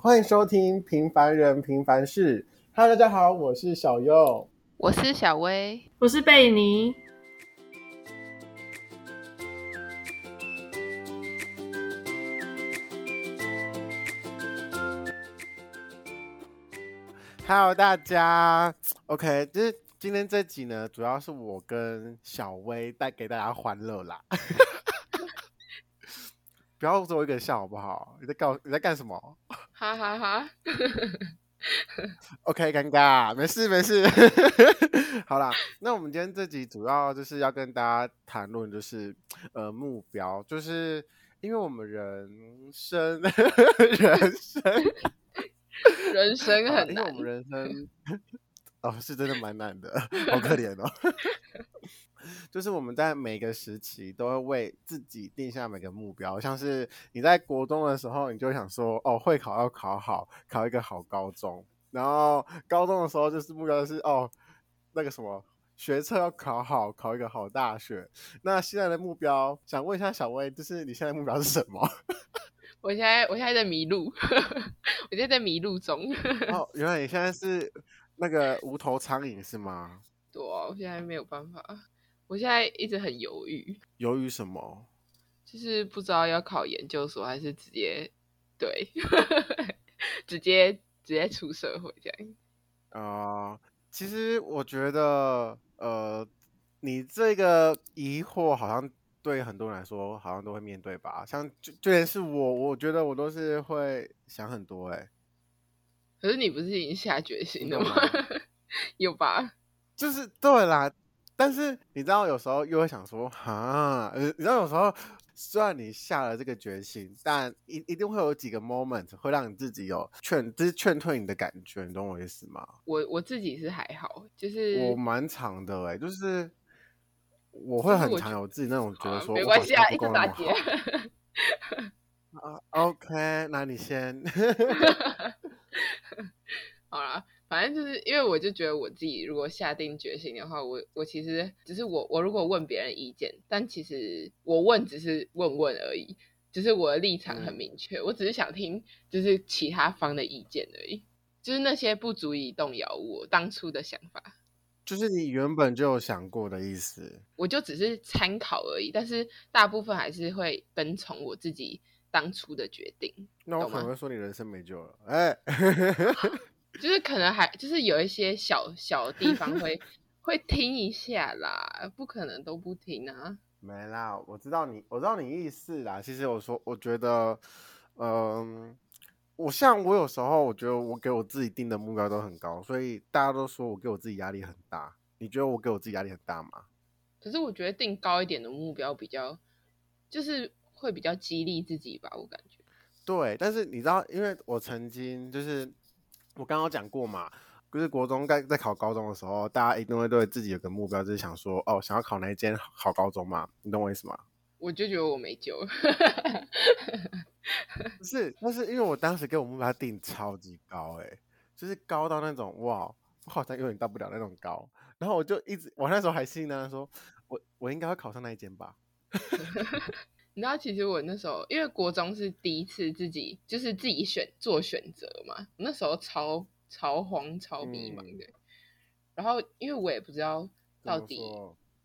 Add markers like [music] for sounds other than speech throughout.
欢迎收听《平凡人平凡事》。Hello，大家好，我是小优，我是小薇，我是贝尼。Hello，大家。OK，就是今天这集呢，主要是我跟小薇带给大家欢乐啦。不要做一个笑好不好？你在干你在干什么？哈哈哈。[laughs] OK，尴尬，没事没事。[laughs] 好啦，那我们今天这集主要就是要跟大家谈论，就是呃目标，就是因为我们人生 [laughs] 人生人生很难，因为我们人生哦是真的蛮难的，好可怜哦。[laughs] 就是我们在每个时期都会为自己定下每个目标，像是你在国中的时候，你就想说，哦，会考要考好，考一个好高中。然后高中的时候，就是目标是哦，那个什么学测要考好，考一个好大学。那现在的目标，想问一下小薇，就是你现在的目标是什么？[laughs] 我现在我现在在迷路，[laughs] 我现在在迷路中。哦，原来你现在是那个无头苍蝇是吗？对啊，我现在没有办法。我现在一直很犹豫，犹豫什么？就是不知道要考研究所还是直接对，[laughs] 直接直接出社会这样。啊、呃，其实我觉得，呃，你这个疑惑好像对很多人来说好像都会面对吧？像就就连是我，我觉得我都是会想很多哎。可是你不是已经下决心了吗？[laughs] 有吧？就是对啦。但是你知道，有时候又会想说，哈，你知道，有时候虽然你下了这个决心，但一一定会有几个 moment 会让你自己有劝，就是劝退你的感觉，你懂我意思吗？我我自己是还好，就是我蛮长的哎、欸，就是我会很常有自己那种觉得说，没关系啊，一个打劫。[laughs] 啊，OK，那你先。[laughs] 好啦。反正就是因为我就觉得我自己如果下定决心的话，我我其实只是我我如果问别人意见，但其实我问只是问问而已，就是我的立场很明确，嗯、我只是想听就是其他方的意见而已，就是那些不足以动摇我当初的想法，就是你原本就有想过的意思，我就只是参考而已，但是大部分还是会跟从我自己当初的决定。那我可能会说你人生没救了，哎。[laughs] 就是可能还就是有一些小小的地方会 [laughs] 会听一下啦，不可能都不听啊。没啦，我知道你，我知道你意思啦。其实我说，我觉得，嗯、呃，我像我有时候，我觉得我给我自己定的目标都很高，所以大家都说我给我自己压力很大。你觉得我给我自己压力很大吗？可是我觉得定高一点的目标比较，就是会比较激励自己吧，我感觉。对，但是你知道，因为我曾经就是。我刚刚讲过嘛，就是国中在在考高中的时候，大家一定会对自己有个目标，就是想说，哦，想要考哪一间好高中嘛？你懂我意思吗？我就觉得我没救。[laughs] 不是，那是因为我当时给我目标定超级高，哎，就是高到那种哇，我好像永远到不了那种高。然后我就一直，我那时候还信呢，说我我应该会考上那一间吧。[laughs] 你知道，其实我那时候因为国中是第一次自己就是自己选做选择嘛，那时候超超慌超迷茫的。嗯、然后因为我也不知道到底，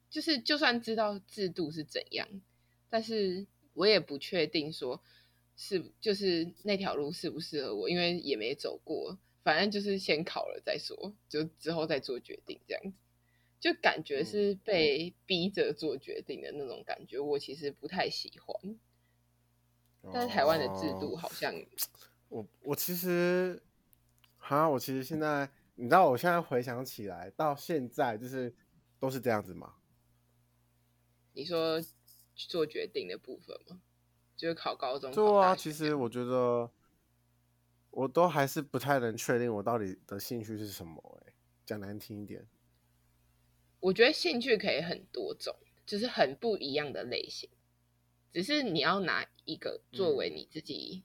就是就算知道制度是怎样，但是我也不确定说是就是那条路适不适合我，因为也没走过。反正就是先考了再说，就之后再做决定这样子。就感觉是被逼着做决定的那种感觉，我其实不太喜欢。但是台湾的制度好像，我我其实，哈，我其实现在，你知道，我现在回想起来，到现在就是都是这样子吗？你说做决定的部分吗？就是考高中？对啊，其实我觉得，我都还是不太能确定我到底的兴趣是什么。哎，讲难听一点。我觉得兴趣可以很多种，就是很不一样的类型。只是你要拿一个作为你自己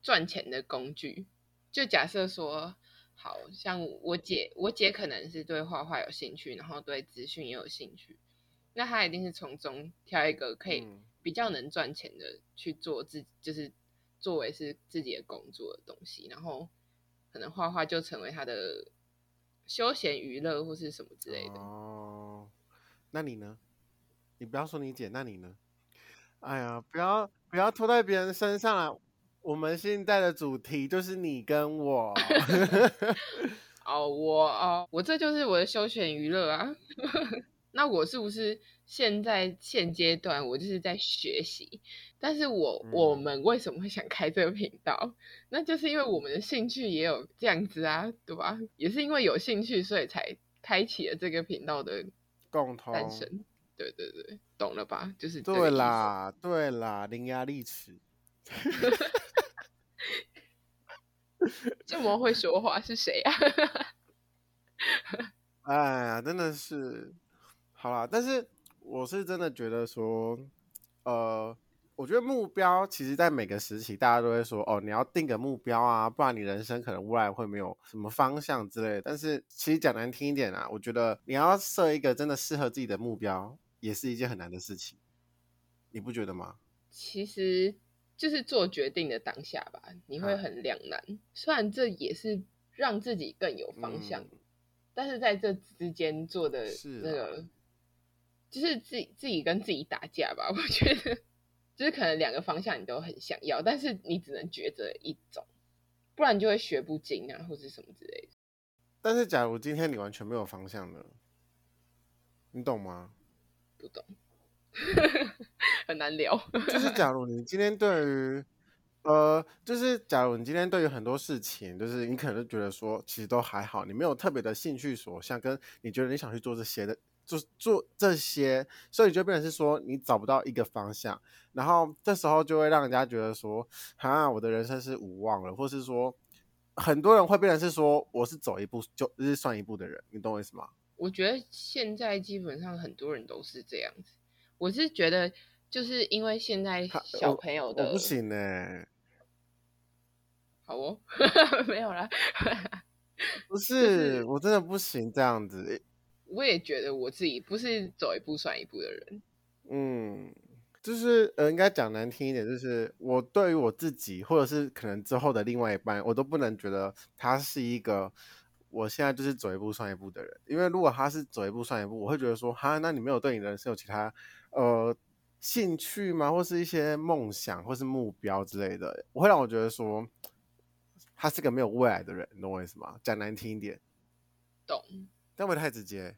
赚钱的工具。嗯、就假设说，好像我姐，我姐可能是对画画有兴趣，然后对资讯也有兴趣，那她一定是从中挑一个可以比较能赚钱的去做自，就是作为是自己的工作的东西，然后可能画画就成为她的休闲娱乐或是什么之类的。哦，那你呢？你不要说你姐，那你呢？哎呀，不要不要拖在别人身上啊！我们现在的主题就是你跟我。[laughs] 哦，我哦，我这就是我的休闲娱乐啊。[laughs] 那我是不是现在现阶段我就是在学习？但是我、嗯、我们为什么会想开这个频道？那就是因为我们的兴趣也有这样子啊，对吧？也是因为有兴趣，所以才开启了这个频道的共同诞生。对对对，懂了吧？就是对啦，对啦，伶牙俐齿。[laughs] 这么会说话是谁啊？[laughs] 哎呀，真的是。好啦，但是我是真的觉得说，呃，我觉得目标其实，在每个时期，大家都会说，哦，你要定个目标啊，不然你人生可能未来会没有什么方向之类的。但是，其实讲难听一点啊，我觉得你要设一个真的适合自己的目标，也是一件很难的事情，你不觉得吗？其实就是做决定的当下吧，你会很两难。啊、虽然这也是让自己更有方向，嗯、但是在这之间做的那个。就是自己自己跟自己打架吧，我觉得，就是可能两个方向你都很想要，但是你只能抉择一种，不然就会学不精啊，或者什么之类的。但是假如今天你完全没有方向呢？你懂吗？不懂，[laughs] 很难聊。就是假如你今天对于，呃，就是假如你今天对于很多事情，就是你可能就觉得说，其实都还好，你没有特别的兴趣所向，跟你觉得你想去做这些的。就做这些，所以就变成是说你找不到一个方向，然后这时候就会让人家觉得说，啊，我的人生是无望了，或是说，很多人会变成是说，我是走一步就是算一步的人，你懂我意思吗？我觉得现在基本上很多人都是这样子，我是觉得就是因为现在小朋友的我，不行呢、欸，好哦，[laughs] 没有啦，[laughs] 不是，我真的不行这样子。我也觉得我自己不是走一步算一步的人，嗯，就是呃，应该讲难听一点，就是我对于我自己，或者是可能之后的另外一半，我都不能觉得他是一个我现在就是走一步算一步的人，因为如果他是走一步算一步，我会觉得说，哈，那你没有对你的人生有其他呃兴趣吗？或是一些梦想，或是目标之类的，我会让我觉得说，他是个没有未来的人，你懂我意思吗？讲难听一点，懂。会不会太直接？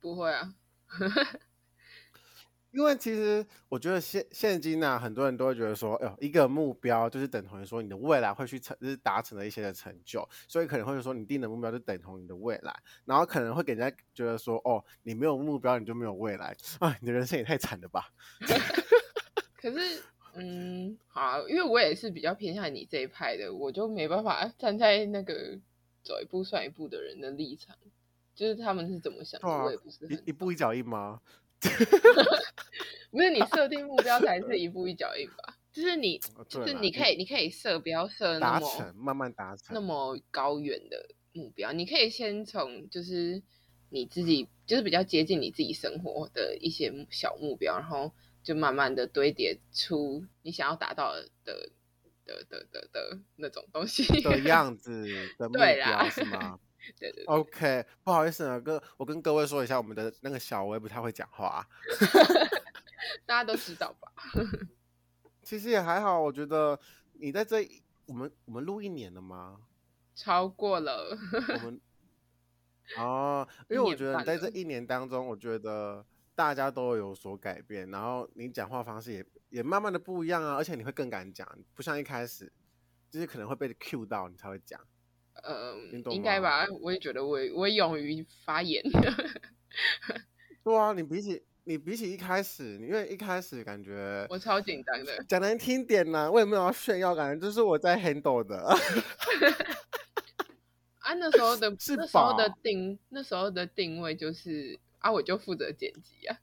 不会啊，[laughs] 因为其实我觉得现现今呢、啊，很多人都会觉得说，哎呦，一个目标就是等同于说你的未来会去成，就是达成了一些的成就，所以可能会说你定的目标就等同你的未来，然后可能会给人家觉得说，哦，你没有目标你就没有未来啊，你的人生也太惨了吧。[laughs] [laughs] 可是，嗯，好，因为我也是比较偏向你这一派的，我就没办法站在那个走一步算一步的人的立场。就是他们是怎么想的，啊、我也不是一一步一脚印吗？[laughs] 不是，你设定目标才是一步一脚印吧？就是你，就是你可以，你可以设，不要设那么慢慢达成那么高远的目标。你可以先从就是你自己，就是比较接近你自己生活的一些小目标，然后就慢慢的堆叠出你想要达到的的的的的，的那种东西的样子 [laughs] 的目标是吗？对对对，OK，不好意思啊，哥，我跟各位说一下，我们的那个小薇不太会讲话，啊，[laughs] 大家都知道吧？[laughs] 其实也还好，我觉得你在这，我们我们录一年了吗？超过了。我们 [laughs] 哦，因为我觉得你在这一年当中，我觉得大家都有所改变，然后你讲话方式也也慢慢的不一样啊，而且你会更敢讲，不像一开始，就是可能会被 cue 到你才会讲。呃，应该吧，我也觉得我我勇于发言。[laughs] 对啊，你比起你比起一开始，因为一开始感觉我超紧张的。讲难听点呢，我也没有要炫耀，感觉就是我在 handle 的。[laughs] 啊，那时候的 [laughs] 那时候的定那时候的定位就是啊，我就负责剪辑啊，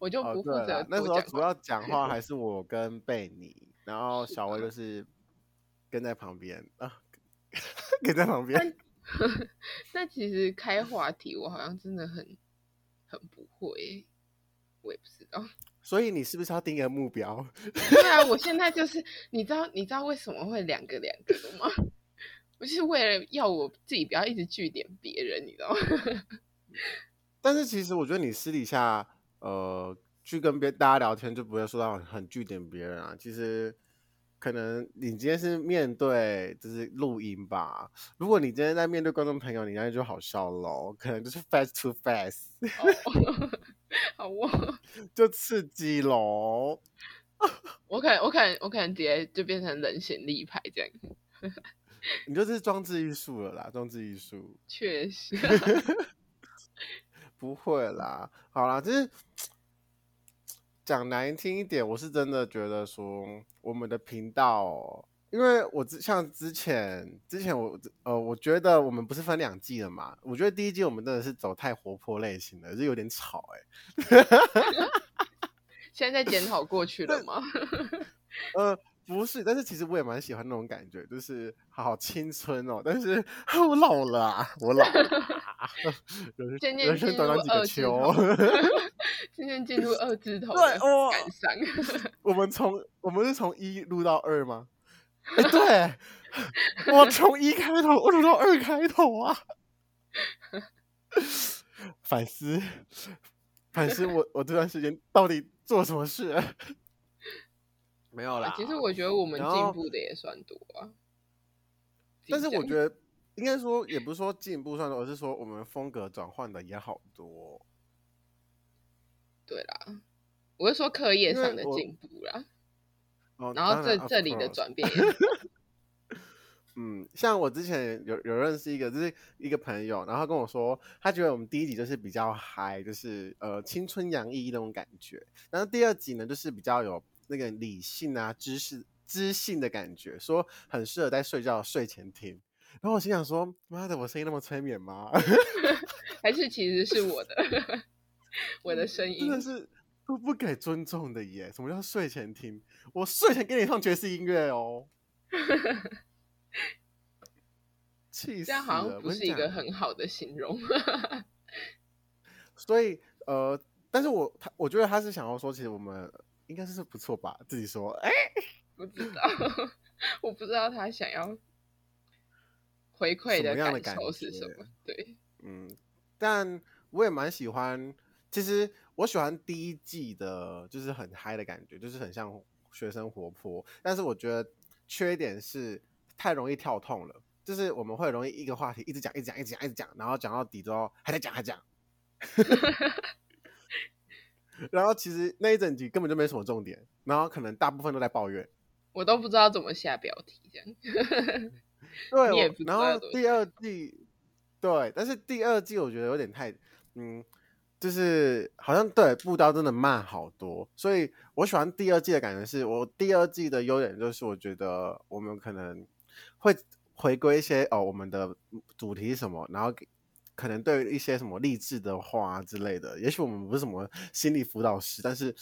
我就不负责、哦。那时候主要讲话还是我跟贝尼，然后小薇就是跟在旁边啊。[laughs] 给在旁边。那 [laughs] 其实开话题，我好像真的很很不会，我也不知道。[laughs] 所以你是不是要定一个目标？对啊，我现在就是，你知道，你知道为什么会两个两个的吗？我就是为了要我自己不要一直据点别人，你知道吗？但是其实我觉得你私底下，呃，去跟别大家聊天就不会说到很据点别人啊。其实可能你今天是面对就是录音吧。如果你今天在面对观众朋友，你那就好笑喽，可能就是 fast to face。[laughs] 好哇，[laughs] 就刺激喽！[laughs] 我可能，我可能，我可能直接就变成人形立牌这样。你就是装置艺术了啦，装置艺术。确实，不会啦。好啦，就是讲难听一点，我是真的觉得说我们的频道。因为我之像之前之前我呃，我觉得我们不是分两季了嘛？我觉得第一季我们真的是走太活泼类型的，是有点吵哎、欸。现在在检讨过去了吗？[laughs] 呃，不是，但是其实我也蛮喜欢那种感觉，就是好好青春哦。但是 [laughs] 我老了、啊，我老了、啊，人生短短几个秋，[laughs] 今天进入二字头，对哦，感伤。[laughs] [laughs] 我们从我们是从一录到二吗？哎、欸，对，我从一开头我录到二开头啊，反思，反思我我这段时间到底做什么事？没有啦。其实我觉得我们进步的也算多啊。但是我觉得应该说也不是说进步算多，而是说我们风格转换的也好多。对啦，我是说课业上的进步啦。哦、然后这这里的转变，[laughs] 嗯，像我之前有有认识一个，就是一个朋友，然后他跟我说，他觉得我们第一集就是比较嗨，就是呃青春洋溢那种感觉，然后第二集呢就是比较有那个理性啊知识知性的感觉，说很适合在睡觉睡前听。然后我心想说，妈的，我声音那么催眠吗？[laughs] 还是其实是我的 [laughs] 我的声音真的是。都不给尊重的耶！什么叫睡前听？我睡前给你放爵士音乐哦。气死了！这样好像不是一个很好的形容。所以呃，但是我他我觉得他是想要说，其实我们应该是不错吧？自己说，哎、欸，不知道，[laughs] 我不知道他想要回馈的感受是什么。对，嗯，但我也蛮喜欢，其实。我喜欢第一季的，就是很嗨的感觉，就是很像学生活泼。但是我觉得缺点是太容易跳痛了，就是我们会容易一个话题一直讲，一直讲，一直讲，一直讲，然后讲到底之后还在讲，还讲。[laughs] 然后其实那一整集根本就没什么重点，然后可能大部分都在抱怨。我都不知道怎么下标题，这样。[laughs] 对，然后第二季，对，但是第二季我觉得有点太，嗯。就是好像对步刀真的慢好多，所以我喜欢第二季的感觉。是我第二季的优点就是，我觉得我们可能会回归一些哦，我们的主题是什么，然后可能对一些什么励志的话之类的。也许我们不是什么心理辅导师，但是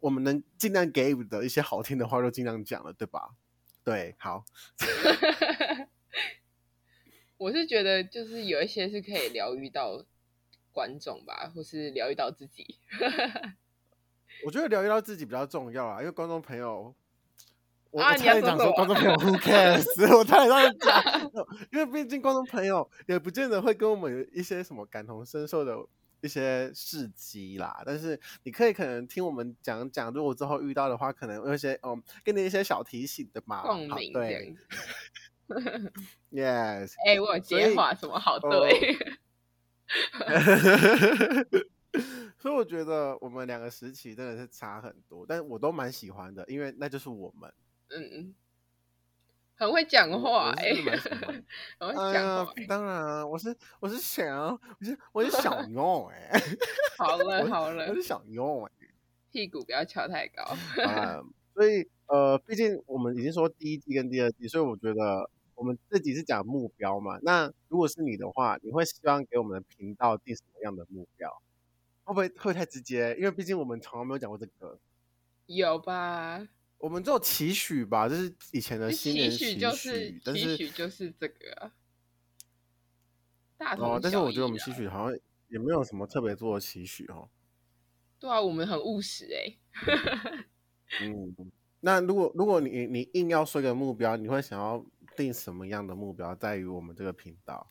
我们能尽量给予的一些好听的话，就尽量讲了，对吧？对，好。[laughs] 我是觉得就是有一些是可以疗愈到。观众吧，或是疗愈到自己。[laughs] 我觉得疗愈到自己比较重要啊，因为观众朋友，我差点讲说观众朋友 who cares，[laughs] 我差点讲，因为毕竟观众朋友也不见得会跟我们有一些什么感同身受的一些事迹啦。但是你可以可能听我们讲讲，如果之后遇到的话，可能有一些嗯，给你一些小提醒的嘛。共鸣，对。Yes，[laughs] 哎、欸，我有接话什么好对。呃 [laughs] 所以我觉得我们两个时期真的是差很多，但我都蛮喜欢的，因为那就是我们，嗯嗯，很会讲话哎、欸，[laughs] 很会讲话、欸呃。当然啊，我是我是想，我是我是小妞哎、欸，好了好了，我是小妞哎、欸，屁股不要翘太高。啊，所以呃，毕竟我们已经说第一季跟第二季，所以我觉得。我们自己是讲目标嘛？那如果是你的话，你会希望给我们的频道定什么样的目标？会不会会太直接？因为毕竟我们从来没有讲过这个。有吧？我们做期许吧，就是以前的新年期许，就是但是期许就是这个。哦，但是我觉得我们期许好像也没有什么特别做的期许哦。对啊，我们很务实哎、欸。嗯，那如果如果你你硬要说一个目标，你会想要定什么样的目标在于我们这个频道？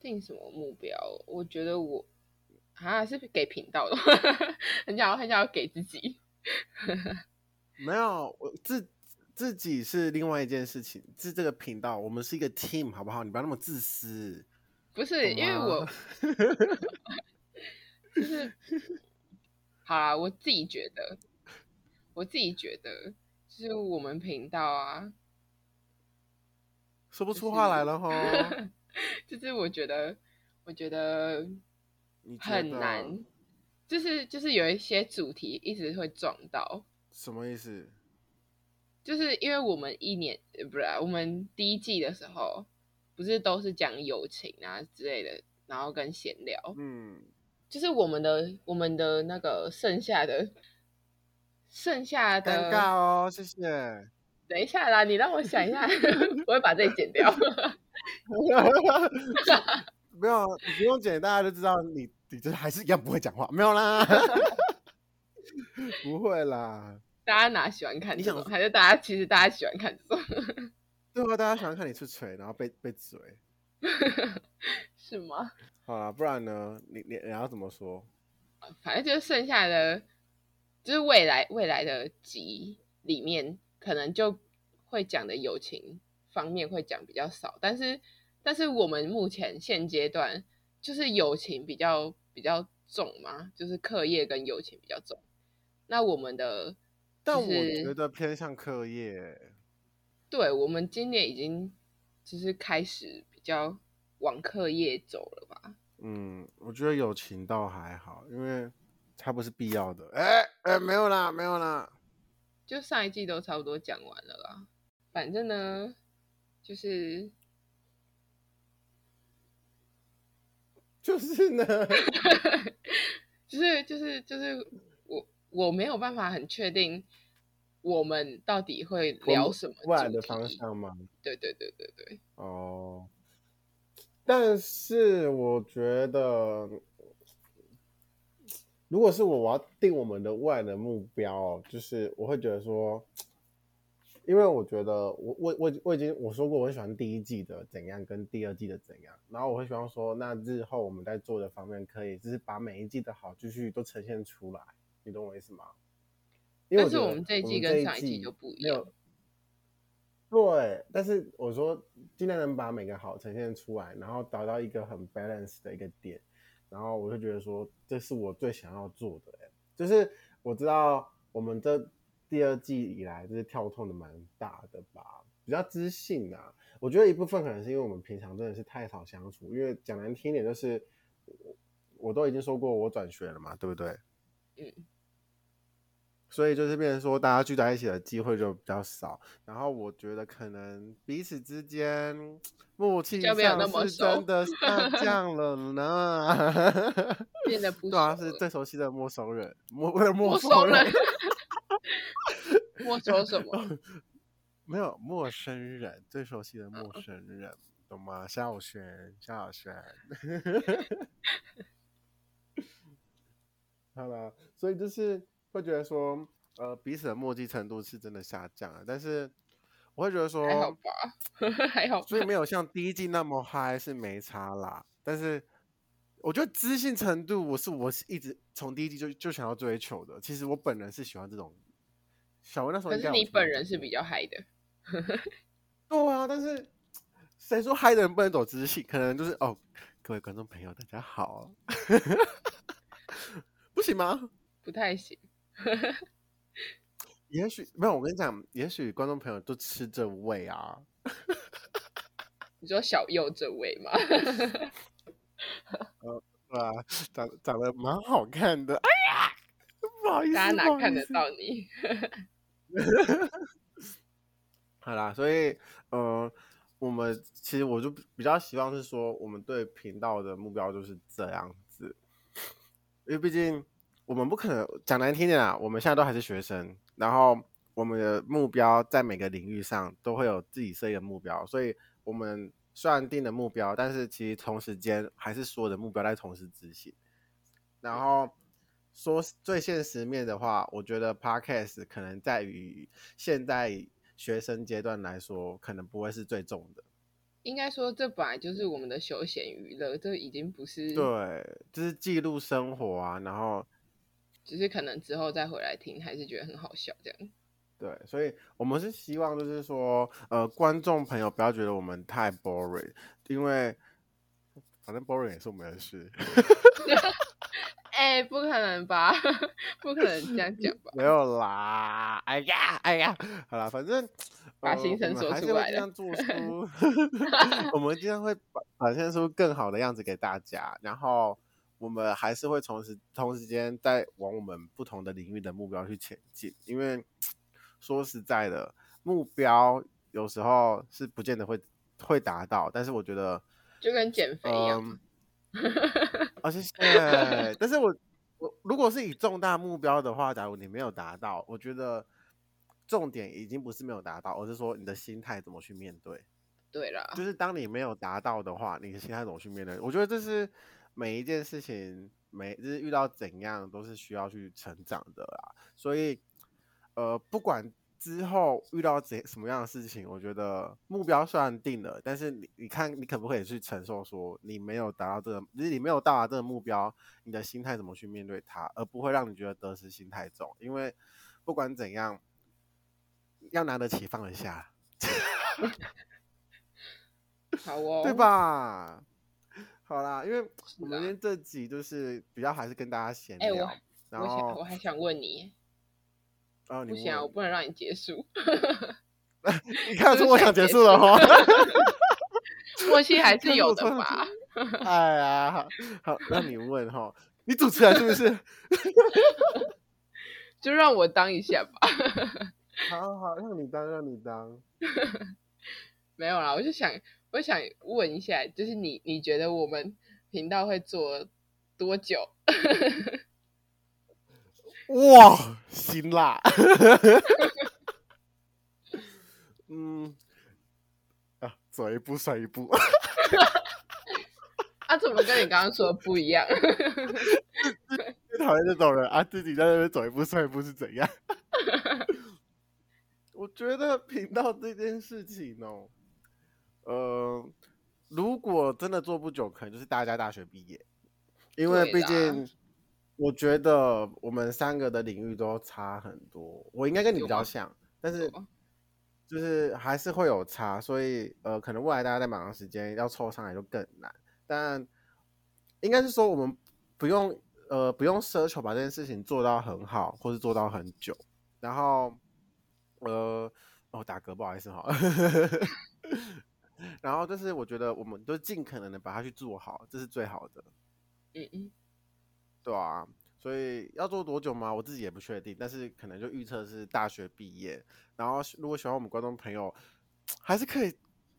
定什么目标？我觉得我啊是给频道的，[laughs] 很想要很想要给自己。没有，我自自己是另外一件事情，是这个频道，我们是一个 team，好不好？你不要那么自私。不是，因为我 [laughs] 就是好啦，我自己觉得，我自己觉得，就是我们频道啊，说不出话来了哈。[laughs] 就是我觉得，我觉得很难，就是就是有一些主题一直会撞到。什么意思？就是因为我们一年不是、啊、我们第一季的时候，不是都是讲友情啊之类的，然后跟闲聊。嗯，就是我们的我们的那个剩下的剩下的尴尬哦，谢谢。等一下啦，你让我想一下，[laughs] 我会把这里剪掉。[laughs] 没有，你不用剪，大家就知道你，你这还是一样不会讲话。没有啦，[laughs] 不会啦。大家哪喜欢看？你想还是大家其实大家喜欢看这种？[laughs] 对啊，大家喜欢看你出锤，然后被被嘴，[laughs] 是吗？好啦，不然呢？你你你要怎么说？反正就是剩下的，就是未来未来的集里面，可能就会讲的友情。方面会讲比较少，但是但是我们目前现阶段就是友情比较比较重嘛，就是课业跟友情比较重。那我们的，但我觉得偏向课业。对，我们今年已经就是开始比较往课业走了吧。嗯，我觉得友情倒还好，因为它不是必要的。哎哎，没有啦，没有啦，就上一季都差不多讲完了啦。反正呢。就是，就是呢，[laughs] 就是就是就是我我没有办法很确定我们到底会聊什么未来的方向吗？对对对对对。哦，但是我觉得，如果是我，我要定我们的未来的目标，就是我会觉得说。因为我觉得我我我我已经我说过我很喜欢第一季的怎样跟第二季的怎样，然后我会希望说，那日后我们在做的方面可以就是把每一季的好继续都呈现出来，你懂我意思吗？因为我觉得我们这一季跟上一季就不一样。对，但是我说尽量能把每个好呈现出来，然后达到一个很 balance 的一个点，然后我就觉得说这是我最想要做的，就是我知道我们这。第二季以来就是跳痛的蛮大的吧，比较知性啊。我觉得一部分可能是因为我们平常真的是太少相处，因为讲难听一点就是我，我都已经说过我转学了嘛，对不对？嗯。所以就是变成说大家聚在一起的机会就比较少，然后我觉得可能彼此之间默契上是真的 [laughs] 下降了呢。变得不。对啊，是最熟悉的陌生人，陌陌生人。陌生什么？[laughs] 没有陌生人，最熟悉的陌生人，嗯、懂吗？小瑄，小轩。[laughs] 好了，所以就是会觉得说，呃，彼此的默契程度是真的下降了。但是我会觉得说，还好吧，[laughs] 还好。所以没有像第一季那么嗨，是没差啦。但是我觉得知性程度，我是我是一直从第一季就就想要追求的。其实我本人是喜欢这种。小文那时候，可是你本人是比较嗨的，对啊，但是谁说嗨的人不能走知性？可能就是哦，各位观众朋友，大家好，[laughs] 不行吗？不太行，[laughs] 也许没有。我跟你讲，也许观众朋友都吃这味啊。[laughs] 你说小右这味吗？[laughs] 呃，对啊，长长得蛮好看的。哎呀，不好意思，大家哪看得到你？好啦，所以呃，我们其实我就比较希望是说，我们对频道的目标就是这样子，因为毕竟我们不可能讲难听点啊，我们现在都还是学生，然后我们的目标在每个领域上都会有自己设一个目标，所以我们虽然定了目标，但是其实同时间还是所有的目标在同时执行，然后。说最现实面的话，我觉得 Podcast 可能在于现在学生阶段来说，可能不会是最重的。应该说，这本来就是我们的休闲娱乐，这已经不是对，就是记录生活啊，然后只是可能之后再回来听，还是觉得很好笑这样。对，所以我们是希望就是说，呃，观众朋友不要觉得我们太 boring，因为反正 boring 也是我们的事。[laughs] 哎、欸，不可能吧？不可能这样讲吧？没有啦！哎呀，哎呀，好啦，反正把心声说出来了。做出，[laughs] 我们经常会表现出更好的样子给大家，然后我们还是会同时同时间在往我们不同的领域的目标去前进。因为说实在的，目标有时候是不见得会会达到，但是我觉得就跟减肥一样。呃 [laughs] 哦，谢谢。但是我我如果是以重大目标的话，假如你没有达到，我觉得重点已经不是没有达到，而是说你的心态怎么去面对。对了，就是当你没有达到的话，你的心态怎么去面对？我觉得这是每一件事情，每就是遇到怎样都是需要去成长的啦。所以，呃，不管。之后遇到怎什么样的事情，我觉得目标虽然定了，但是你你看你可不可以去承受？说你没有达到这个，就是你没有到达这个目标，你的心态怎么去面对它，而不会让你觉得得失心太重。因为不管怎样，要拿得起放得下。[laughs] 好哦，对吧？好啦，因为我们今天这集就是比较还是跟大家闲聊，欸、然后我还想问你。哦、不行啊，我不能让你结束。[laughs] 你看出我想结束了哈？[laughs] 默契还是有的吧。哎呀，好，好，那你问哈，你主持人是不是？[laughs] 就让我当一下吧。好好，让你当，让你当。没有啦，我就想，我想问一下，就是你，你觉得我们频道会做多久？[laughs] 哇，辛辣！嗯，啊，走一步算一步。[laughs] 啊，怎么跟你刚刚说的不一样？[laughs] 最讨厌这种人啊，自己在那边走一步算一步是怎样？我觉得频道这件事情哦，呃，如果真的做不久，可能就是大家大学毕业，因为毕竟。我觉得我们三个的领域都差很多，我应该跟你比较像，但是就是还是会有差，所以呃，可能未来大家在忙的时间要凑上来就更难。但应该是说我们不用呃不用奢求把这件事情做到很好，或是做到很久。然后呃哦打嗝不好意思哈，[laughs] 然后就是我觉得我们都尽可能的把它去做好，这是最好的。嗯嗯。对啊，所以要做多久吗？我自己也不确定，但是可能就预测是大学毕业。然后如果喜欢我们观众朋友，还是可以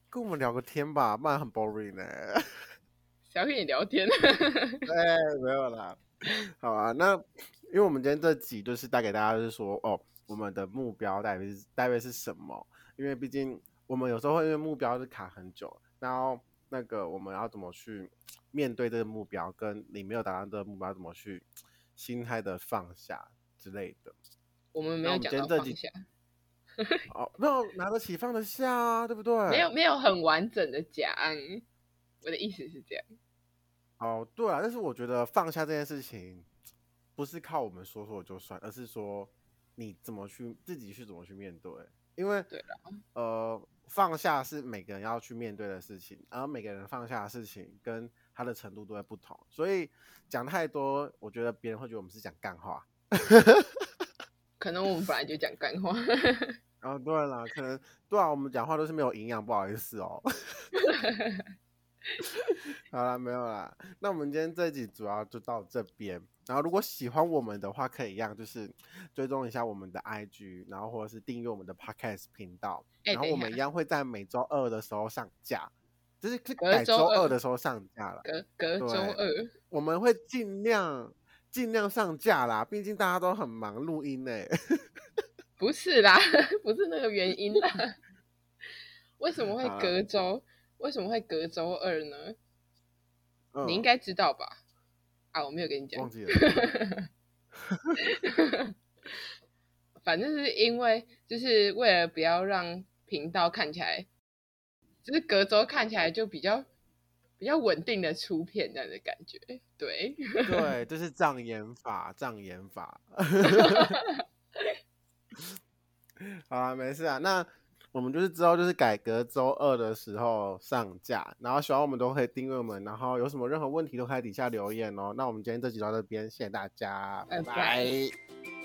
跟我们聊个天吧，不然很 boring 呢。[laughs] 想跟你聊天？哎，没有啦。好啊，那因为我们今天这集就是带给大家，就是说哦，我们的目标大约是大约是什么？因为毕竟我们有时候会因为目标是卡很久，然后。那个我们要怎么去面对这个目标？跟你没有达到这个目标，怎么去心态的放下之类的？我们没有讲到放下。[laughs] 哦，没有拿得起放得下啊，对不对？没有没有很完整的讲，我的意思是这样。哦，对啊，但是我觉得放下这件事情，不是靠我们说说就算，而是说你怎么去自己去怎么去面对。因为对了，呃。放下是每个人要去面对的事情，而每个人放下的事情跟他的程度都会不同，所以讲太多，我觉得别人会觉得我们是讲干话。[laughs] 可能我们本来就讲干话。哦，对了，可能对啊，我们讲话都是没有营养，不好意思哦。[laughs] [laughs] 好了，没有啦。那我们今天这集主要就到这边。然后，如果喜欢我们的话，可以一样就是追踪一下我们的 IG，然后或者是订阅我们的 Podcast 频道。然后我们一样会在每周二的时候上架，就是改周二的时候上架了。隔隔周二，我们会尽量尽量上架啦。毕竟大家都很忙录音呢。不是啦，[laughs] 不是那个原因啦。[laughs] 为什么会隔周？为什么会隔周二呢？嗯、你应该知道吧？啊，我没有跟你讲。忘记了。[laughs] 反正是因为就是为了不要让频道看起来，就是隔周看起来就比较比较稳定的出片这样的感觉，对对，就是障眼法，障眼法。[laughs] 好啊，没事啊，那。我们就是之后就是改革周二的时候上架，然后喜欢我们都可以订阅我们，然后有什么任何问题都可以底下留言哦。那我们今天这集到这边，谢谢大家，拜拜。拜拜。